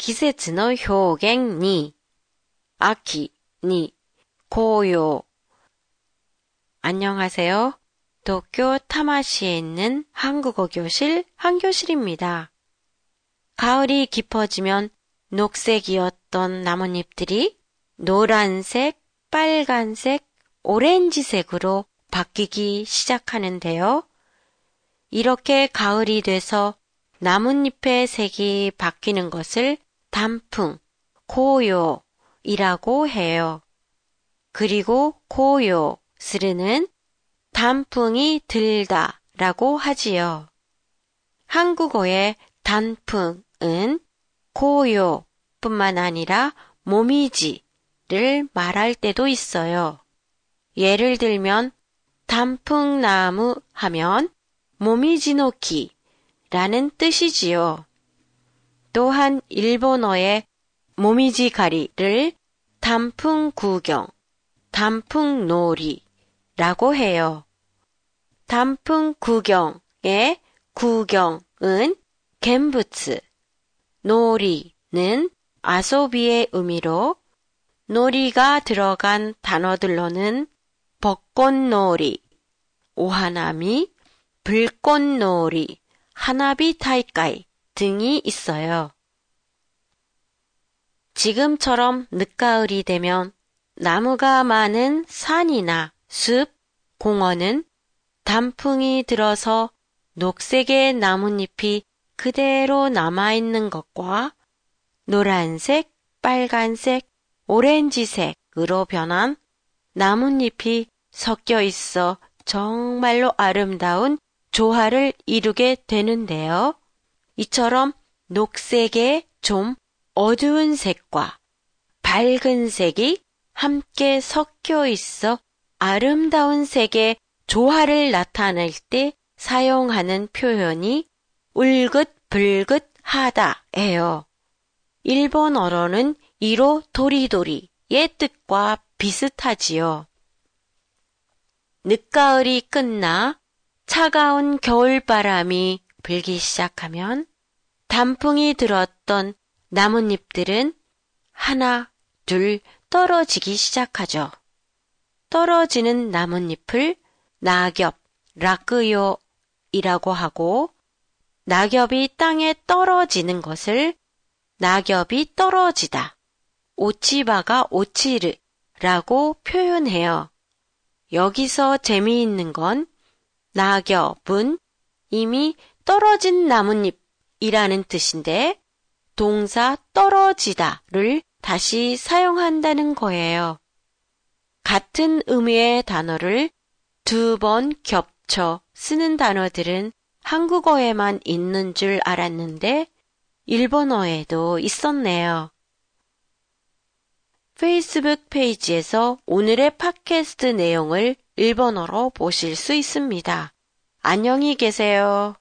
季節の表現に、秋に、紅葉. 안녕하세요. 도쿄 타마시에 있는 한국어 교실 한교실입니다. 가을이 깊어지면 녹색이었던 나뭇잎들이 노란색, 빨간색, 오렌지색으로 바뀌기 시작하는데요. 이렇게 가을이 돼서 나뭇잎의 색이 바뀌는 것을 단풍, 고요이라고 해요. 그리고 고요, 스르는 단풍이 들다 라고 하지요. 한국어의 단풍은 고요 뿐만 아니라 모미지를 말할 때도 있어요. 예를 들면 단풍나무 하면 모미지노키라는 뜻이지요. 또한 일본어의 모미지가리를 단풍 구경, 단풍 놀이라고 해요. 단풍 구경의 구경은 겐부츠, 놀이는 아소비의 의미로 놀이가 들어간 단어들로는 벚꽃놀이, 오하나미, 불꽃놀이, 하나비 타이까이 등이 있어요. 지금처럼 늦가을이 되면 나무가 많은 산이나 숲, 공원은 단풍이 들어서 녹색의 나뭇잎이 그대로 남아있는 것과 노란색, 빨간색, 오렌지색으로 변한 나뭇잎이 섞여 있어 정말로 아름다운 조화를 이루게 되는데요. 이처럼 녹색의 좀 어두운 색과 밝은 색이 함께 섞여 있어 아름다운 색의 조화를 나타낼 때 사용하는 표현이 울긋불긋 하다예요. 일본어로는 이로 도리도리의 뜻과 비슷하지요. 늦가을이 끝나 차가운 겨울바람이 불기 시작하면 단풍이 들었던 나뭇잎들은 하나, 둘 떨어지기 시작하죠. 떨어지는 나뭇잎을 낙엽, 라크요이라고 하고 낙엽이 땅에 떨어지는 것을 낙엽이 떨어지다, 오치바가 오치르라고 표현해요. 여기서 재미있는 건 낙엽은 이미 떨어진 나뭇잎 이라는 뜻인데 동사 떨어지다를 다시 사용한다는 거예요. 같은 의미의 단어를 두 번 겹쳐 쓰는 단어들은 한국어에만 있는 줄 알았는데 일본어에도 있었네요. 페이스북 페이지에서 오늘의 팟캐스트 내용을 일본어로 보실 수 있습니다. 안녕히 계세요.